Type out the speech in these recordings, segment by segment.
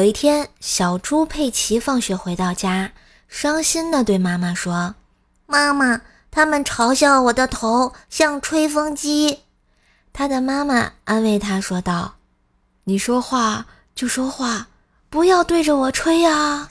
有一天，小猪佩奇放学回到家，伤心地对妈妈说：“妈妈，他们嘲笑我的头像吹风机。”他的妈妈安慰他说道：“你说话就说话，不要对着我吹呀。”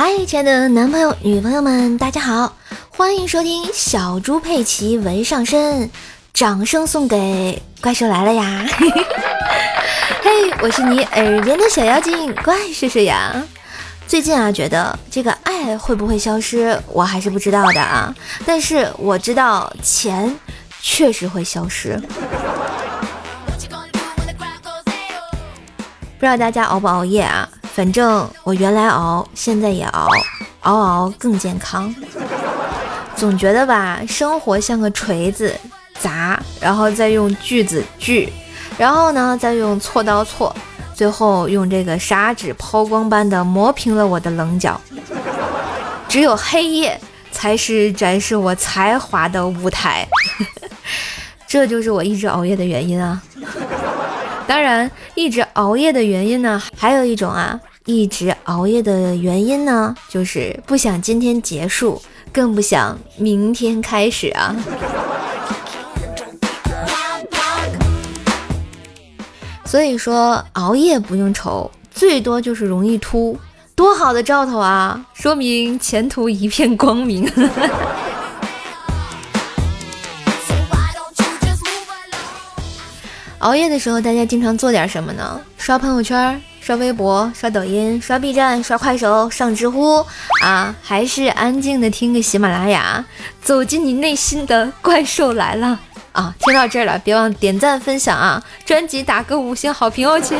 嗨，亲爱的男朋友、女朋友们，大家好，欢迎收听小猪佩奇为上身，掌声送给怪兽来了呀！嘿，我是你耳边的小妖精怪兽兽呀。最近啊，觉得这个爱会不会消失，我还是不知道的啊。但是我知道钱确实会消失。不知道大家熬不熬夜啊？反正我原来熬，现在也熬，熬熬更健康。总觉得吧，生活像个锤子砸，然后再用锯子锯，然后呢再用锉刀锉，最后用这个砂纸抛光般的磨平了我的棱角。只有黑夜才是展示我才华的舞台。这就是我一直熬夜的原因啊。当然，一直熬夜的原因呢，还有一种啊，一直熬夜的原因呢，就是不想今天结束，更不想明天开始啊。所以说，熬夜不用愁，最多就是容易秃，多好的兆头啊，说明前途一片光明。熬夜的时候，大家经常做点什么呢？刷朋友圈、刷微博、刷抖音、刷 B 站、刷快手、上知乎啊，还是安静的听个喜马拉雅，走进你内心的怪兽来了啊！听到这儿了，别忘点赞分享啊，专辑打个五星好评哦，亲。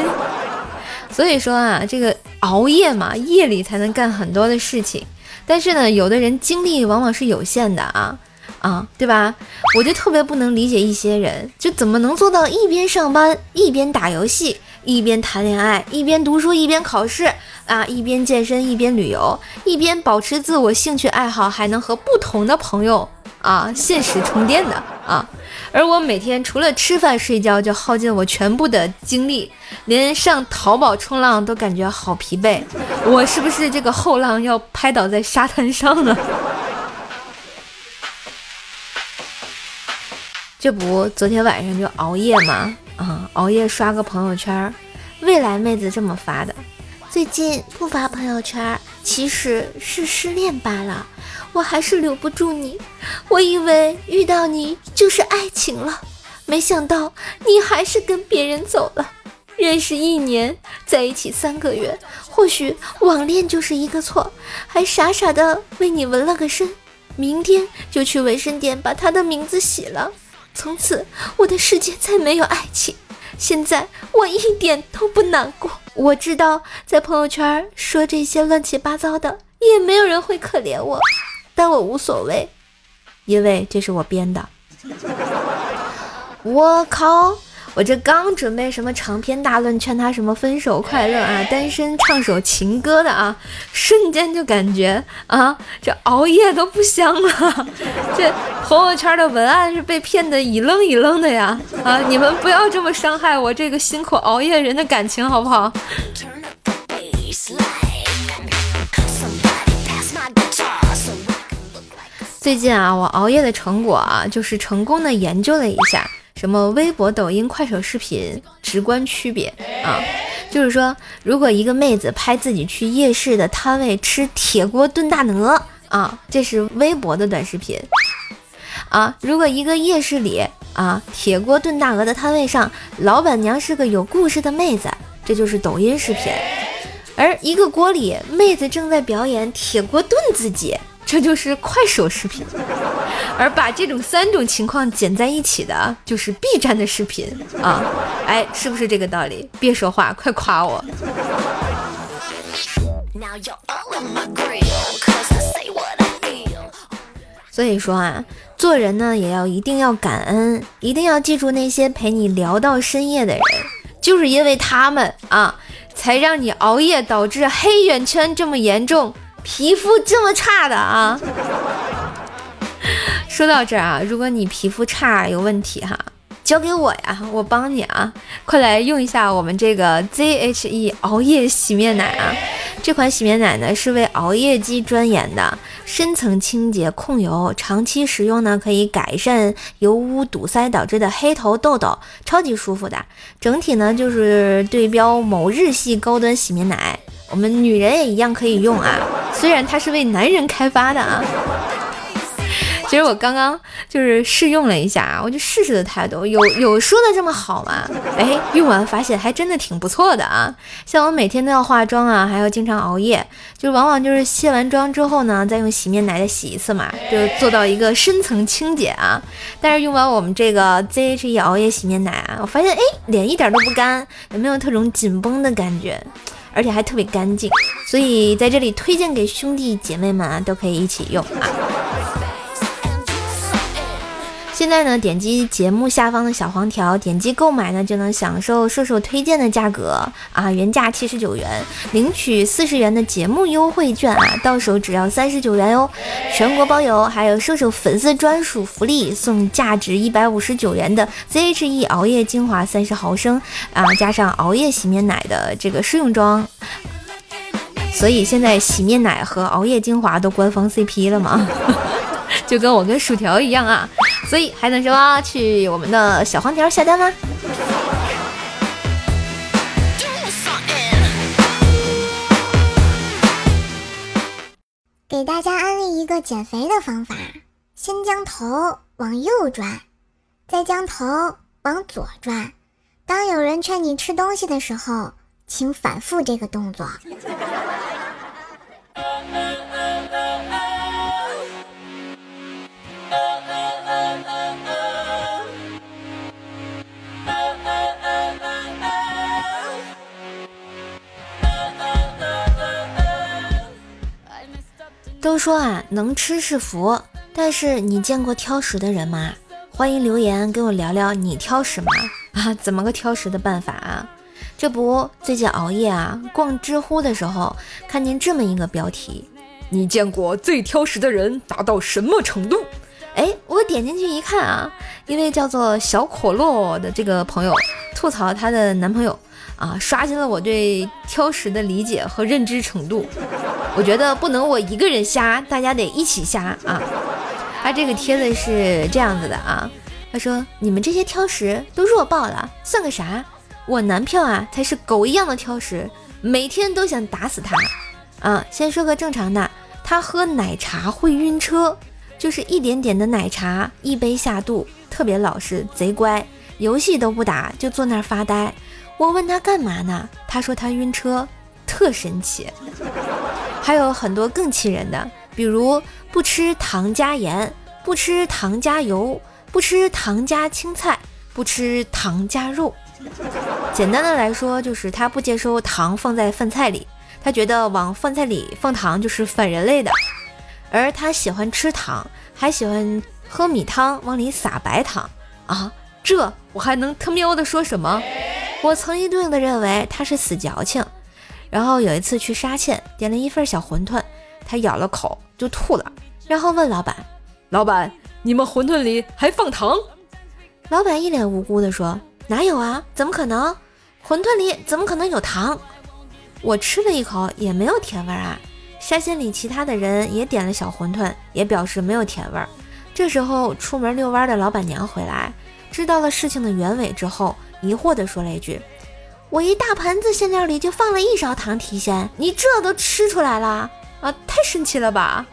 所以说啊，这个熬夜嘛，夜里才能干很多的事情，但是呢，有的人精力往往是有限的啊。啊，对吧？我就特别不能理解一些人，就怎么能做到一边上班一边打游戏，一边谈恋爱，一边读书一边考试啊，一边健身一边旅游，一边保持自我兴趣爱好，还能和不同的朋友啊现实充电的啊。而我每天除了吃饭睡觉，就耗尽我全部的精力，连上淘宝冲浪都感觉好疲惫。我是不是这个后浪要拍倒在沙滩上呢？这不，昨天晚上就熬夜嘛，啊，熬夜刷个朋友圈，未来妹子这么发的：最近不发朋友圈，其实是失恋罢了。我还是留不住你，我以为遇到你就是爱情了，没想到你还是跟别人走了。认识一年，在一起三个月，或许网恋就是一个错，还傻傻的为你纹了个身，明天就去纹身店把他的名字洗了。从此，我的世界再没有爱情。现在我一点都不难过。我知道，在朋友圈说这些乱七八糟的，也没有人会可怜我，但我无所谓，因为这是我编的。我靠！我这刚准备什么长篇大论劝他什么分手快乐啊，单身唱首情歌的啊，瞬间就感觉啊，这熬夜都不香了。这朋友圈的文案是被骗的一愣一愣的呀！啊，你们不要这么伤害我这个辛苦熬夜人的感情好不好？最近啊，我熬夜的成果啊，就是成功的研究了一下。什么微博、抖音、快手视频直观区别啊？就是说，如果一个妹子拍自己去夜市的摊位吃铁锅炖大鹅啊，这是微博的短视频啊；如果一个夜市里啊，铁锅炖大鹅的摊位上，老板娘是个有故事的妹子，这就是抖音视频；而一个锅里，妹子正在表演铁锅炖自己。这就是快手视频，而把这种三种情况剪在一起的，就是 B 站的视频啊！哎，是不是这个道理？别说话，快夸我！所以说啊，做人呢也要一定要感恩，一定要记住那些陪你聊到深夜的人。就是因为他们啊，才让你熬夜导致黑眼圈这么严重，皮肤这么差的啊。说到这儿啊，如果你皮肤差有问题哈。交给我呀，我帮你啊！快来用一下我们这个 ZHE 熬夜洗面奶啊！这款洗面奶呢是为熬夜肌专研的，深层清洁控油，长期使用呢可以改善油污堵塞导致的黑头痘痘，超级舒服的。整体呢就是对标某日系高端洗面奶，我们女人也一样可以用啊，虽然它是为男人开发的啊。其实我刚刚就是试用了一下啊，我就试试的态度，有有说的这么好吗？哎，用完发现还真的挺不错的啊。像我每天都要化妆啊，还要经常熬夜，就往往就是卸完妆之后呢，再用洗面奶再洗一次嘛，就做到一个深层清洁啊。但是用完我们这个 ZHE 熬夜洗面奶啊，我发现哎，脸一点都不干，也没有特种紧绷的感觉，而且还特别干净，所以在这里推荐给兄弟姐妹们啊，都可以一起用啊。现在呢，点击节目下方的小黄条，点击购买呢，就能享受瘦瘦推荐的价格啊，原价七十九元，领取四十元的节目优惠券啊，到手只要三十九元哟，全国包邮，还有瘦瘦粉丝专属福利，送价值一百五十九元的 ZHE 熬夜精华三十毫升啊，加上熬夜洗面奶的这个试用装，所以现在洗面奶和熬夜精华都官方 CP 了吗？就跟我跟薯条一样啊。所以还等什么？去我们的小黄条下单吗？给大家安利一个减肥的方法：先将头往右转，再将头往左转。当有人劝你吃东西的时候，请反复这个动作。都说啊，能吃是福，但是你见过挑食的人吗？欢迎留言跟我聊聊，你挑食吗？啊，怎么个挑食的办法啊？这不，最近熬夜啊，逛知乎的时候看见这么一个标题：你见过最挑食的人达到什么程度？哎，我点进去一看啊，一位叫做小可乐的这个朋友吐槽她的男朋友。啊，刷新了我对挑食的理解和认知程度。我觉得不能我一个人瞎，大家得一起瞎啊！他这个帖子是这样子的啊，他说：“你们这些挑食都弱爆了，算个啥？我男票啊才是狗一样的挑食，每天都想打死他。”啊，先说个正常的，他喝奶茶会晕车，就是一点点的奶茶一杯下肚，特别老实，贼乖，游戏都不打，就坐那儿发呆。我问他干嘛呢？他说他晕车，特神奇。还有很多更气人的，比如不吃糖加盐，不吃糖加油，不吃糖加青菜，不吃糖加肉。简单的来说，就是他不接受糖放在饭菜里，他觉得往饭菜里放糖就是反人类的。而他喜欢吃糖，还喜欢喝米汤，往里撒白糖啊！这我还能他喵的说什么？我曾一度的认为他是死矫情，然后有一次去沙县点了一份小馄饨，他咬了口就吐了，然后问老板：“老板，你们馄饨里还放糖？”老板一脸无辜的说：“哪有啊？怎么可能？馄饨里怎么可能有糖？”我吃了一口也没有甜味啊。沙县里其他的人也点了小馄饨，也表示没有甜味儿。这时候出门遛弯的老板娘回来，知道了事情的原委之后。疑惑地说了一句：“我一大盆子馅料里就放了一勺糖提鲜，你这都吃出来了啊？太神奇了吧！”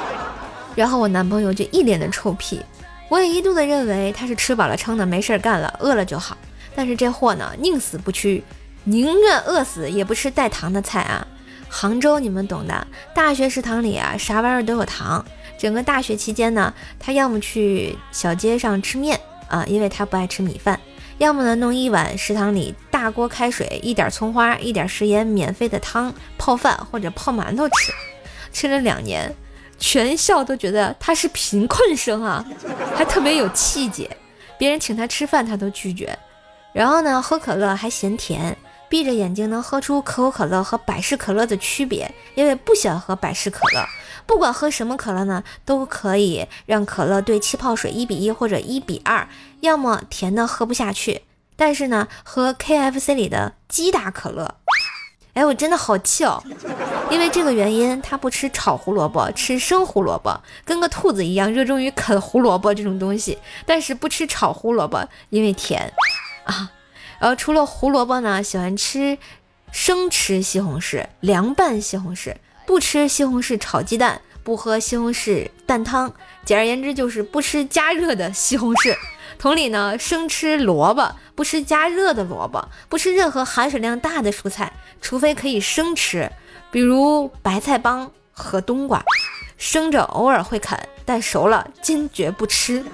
然后我男朋友就一脸的臭屁。我也一度的认为他是吃饱了撑的，没事儿干了，饿了就好。但是这货呢，宁死不屈，宁愿饿死也不吃带糖的菜啊！杭州你们懂的，大学食堂里啊，啥玩意儿都有糖。整个大学期间呢，他要么去小街上吃面啊，因为他不爱吃米饭。要么呢，弄一碗食堂里大锅开水，一点葱花，一点食盐，免费的汤泡饭或者泡馒头吃，吃了两年，全校都觉得他是贫困生啊，还特别有气节，别人请他吃饭他都拒绝。然后呢，喝可乐还嫌甜，闭着眼睛能喝出可口可乐和百事可乐的区别，因为不喜欢喝百事可乐。不管喝什么可乐呢，都可以让可乐对气泡水一比一或者一比二，要么甜的喝不下去。但是呢，喝 KFC 里的鸡打可乐，哎，我真的好气哦！因为这个原因，他不吃炒胡萝卜，吃生胡萝卜，跟个兔子一样热衷于啃胡萝卜这种东西。但是不吃炒胡萝卜，因为甜啊。然后除了胡萝卜呢，喜欢吃生吃西红柿，凉拌西红柿。不吃西红柿炒鸡蛋，不喝西红柿蛋汤，简而言之就是不吃加热的西红柿。同理呢，生吃萝卜，不吃加热的萝卜，不吃任何含水量大的蔬菜，除非可以生吃，比如白菜帮和冬瓜，生着偶尔会啃，但熟了坚决不吃。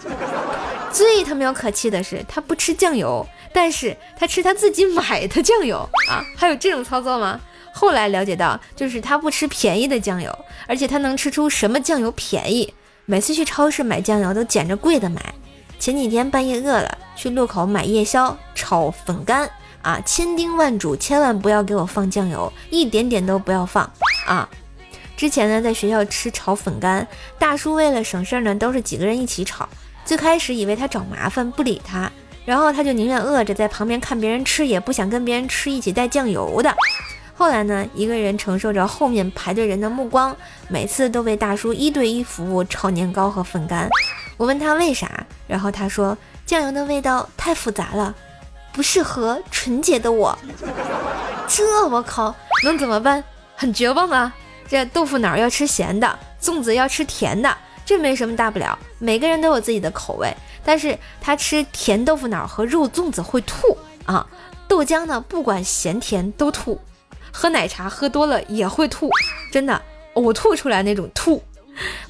最他喵可气的是，他不吃酱油，但是他吃他自己买的酱油啊！还有这种操作吗？后来了解到，就是他不吃便宜的酱油，而且他能吃出什么酱油便宜。每次去超市买酱油都捡着贵的买。前几天半夜饿了，去路口买夜宵炒粉干啊，千叮万嘱，千万不要给我放酱油，一点点都不要放啊。之前呢，在学校吃炒粉干，大叔为了省事儿呢，都是几个人一起炒。最开始以为他找麻烦，不理他，然后他就宁愿饿着在旁边看别人吃，也不想跟别人吃一起带酱油的。后来呢，一个人承受着后面排队人的目光，每次都被大叔一对一服务炒年糕和粉干。我问他为啥，然后他说酱油的味道太复杂了，不适合纯洁的我。这我靠，能怎么办？很绝望啊！这豆腐脑要吃咸的，粽子要吃甜的，这没什么大不了，每个人都有自己的口味。但是他吃甜豆腐脑和肉粽子会吐啊，豆浆呢，不管咸甜都吐。喝奶茶喝多了也会吐，真的呕吐出来那种吐。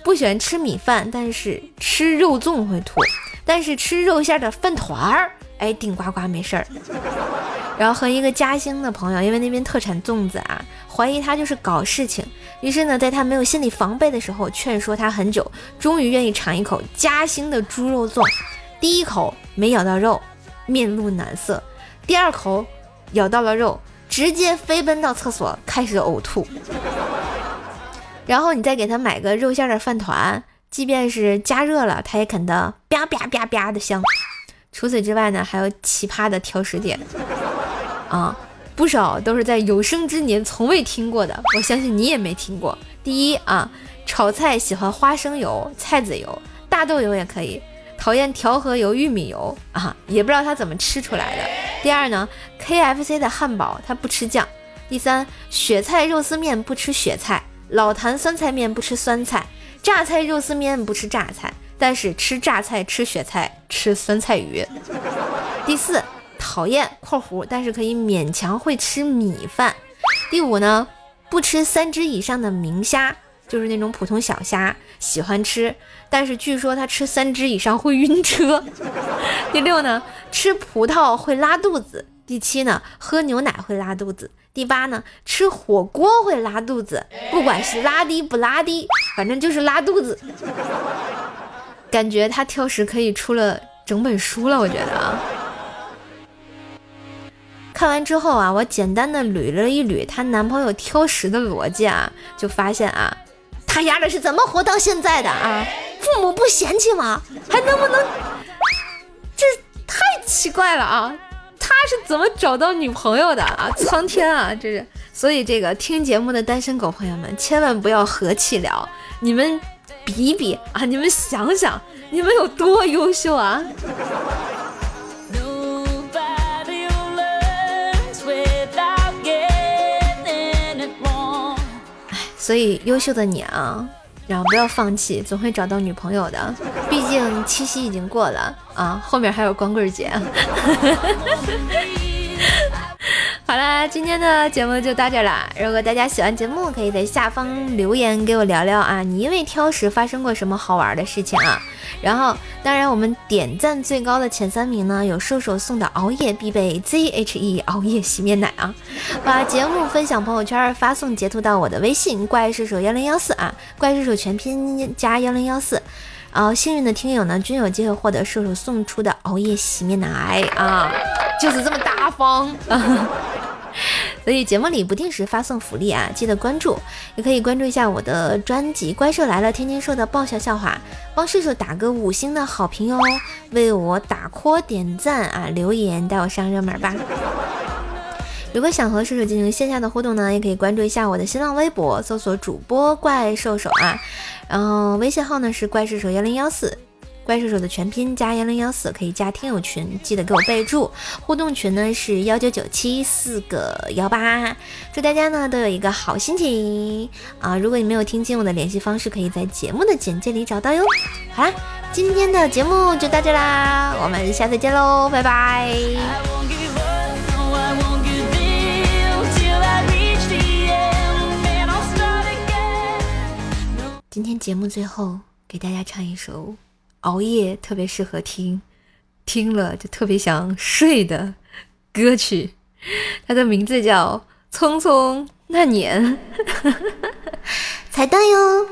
不喜欢吃米饭，但是吃肉粽会吐。但是吃肉馅的饭团儿，哎，顶呱呱没事儿。然后和一个嘉兴的朋友，因为那边特产粽子啊，怀疑他就是搞事情。于是呢，在他没有心理防备的时候，劝说他很久，终于愿意尝一口嘉兴的猪肉粽。第一口没咬到肉，面露难色；第二口咬到了肉。直接飞奔到厕所开始呕吐，然后你再给他买个肉馅的饭团，即便是加热了，他也啃得吧吧吧吧的香。除此之外呢，还有奇葩的挑食点啊，不少都是在有生之年从未听过的，我相信你也没听过。第一啊，炒菜喜欢花生油、菜籽油、大豆油也可以。讨厌调和油、玉米油啊，也不知道他怎么吃出来的。第二呢，KFC 的汉堡他不吃酱。第三，雪菜肉丝面不吃雪菜，老坛酸菜面不吃酸菜，榨菜肉丝面不吃榨菜，但是吃榨菜、吃雪菜、吃酸菜鱼。第四，讨厌（括弧）但是可以勉强会吃米饭。第五呢，不吃三只以上的明虾。就是那种普通小虾，喜欢吃，但是据说他吃三只以上会晕车。第六呢，吃葡萄会拉肚子。第七呢，喝牛奶会拉肚子。第八呢，吃火锅会拉肚子，不管是拉低不拉低，反正就是拉肚子。感觉他挑食可以出了整本书了，我觉得啊。看完之后啊，我简单的捋了一捋她男朋友挑食的逻辑啊，就发现啊。他丫的是怎么活到现在的啊？父母不嫌弃吗？还能不能？这太奇怪了啊！他是怎么找到女朋友的啊？苍天啊，这是！所以这个听节目的单身狗朋友们，千万不要和气聊，你们比比啊！你们想想，你们有多优秀啊！所以优秀的你啊，然后不要放弃，总会找到女朋友的。毕竟七夕已经过了啊，后面还有光棍节。好啦，今天的节目就到这了。如果大家喜欢节目，可以在下方留言给我聊聊啊，你因为挑食发生过什么好玩的事情啊？然后，当然我们点赞最高的前三名呢，有瘦瘦送的熬夜必备 ZHE 熬夜洗面奶啊。把节目分享朋友圈，发送截图到我的微信怪兽手幺零幺四啊，怪兽手全拼加幺零幺四。啊，幸运的听友呢，均有机会获得射手送出的熬夜洗面奶啊，就是这么大方。所以节目里不定时发送福利啊，记得关注，也可以关注一下我的专辑《怪兽来了》，天天说的爆笑笑话，帮射手打个五星的好评哟，为我打 call 点赞啊，留言带我上热门吧。如果想和射手进行线下的互动呢，也可以关注一下我的新浪微博，搜索主播怪兽手啊，然后微信号呢是怪兽手幺零幺四。怪兽手的全拼加幺零幺四可以加听友群，记得给我备注。互动群呢是幺九九七四个幺八。祝大家呢都有一个好心情啊！如果你没有听清我的联系方式，可以在节目的简介里找到哟。好啦，今天的节目就到这啦，我们下次见喽，拜拜。今天节目最后给大家唱一首。熬夜特别适合听，听了就特别想睡的歌曲，它的名字叫《匆匆那年》，彩蛋哟！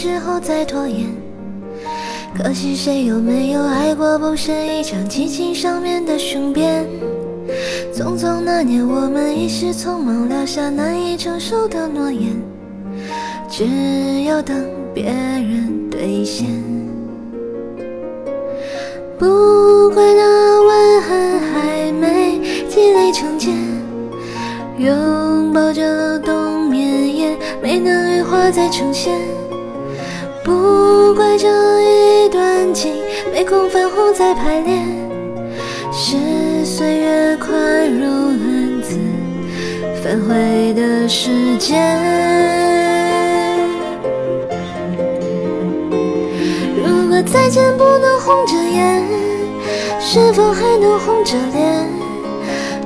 之后再拖延，可惜谁又没有爱过？不是一场激情上面的雄辩。匆匆那年我们一时匆忙撂下难以承受的诺言，只有等别人兑现。不怪那吻痕还没积累成茧，拥抱着冬眠也。没能羽化再成仙，不怪这一段情没空泛红再排练，是岁月宽容恩赐，反悔的时间。如果再见不能红着眼，是否还能红着脸？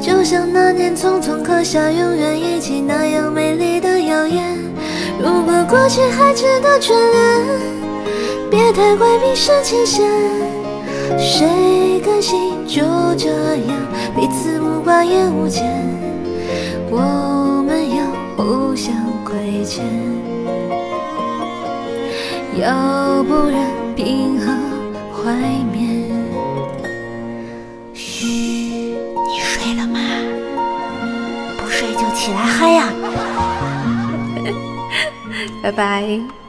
就像那年匆匆刻下永远一起那样美丽的谣言。如果过去还值得眷恋，别太快冰释前嫌。谁甘心就这样彼此无挂也无牵？我们要互相亏欠，要不然凭何怀缅？嘘，你睡了吗？不睡就起来嗨呀！拜拜。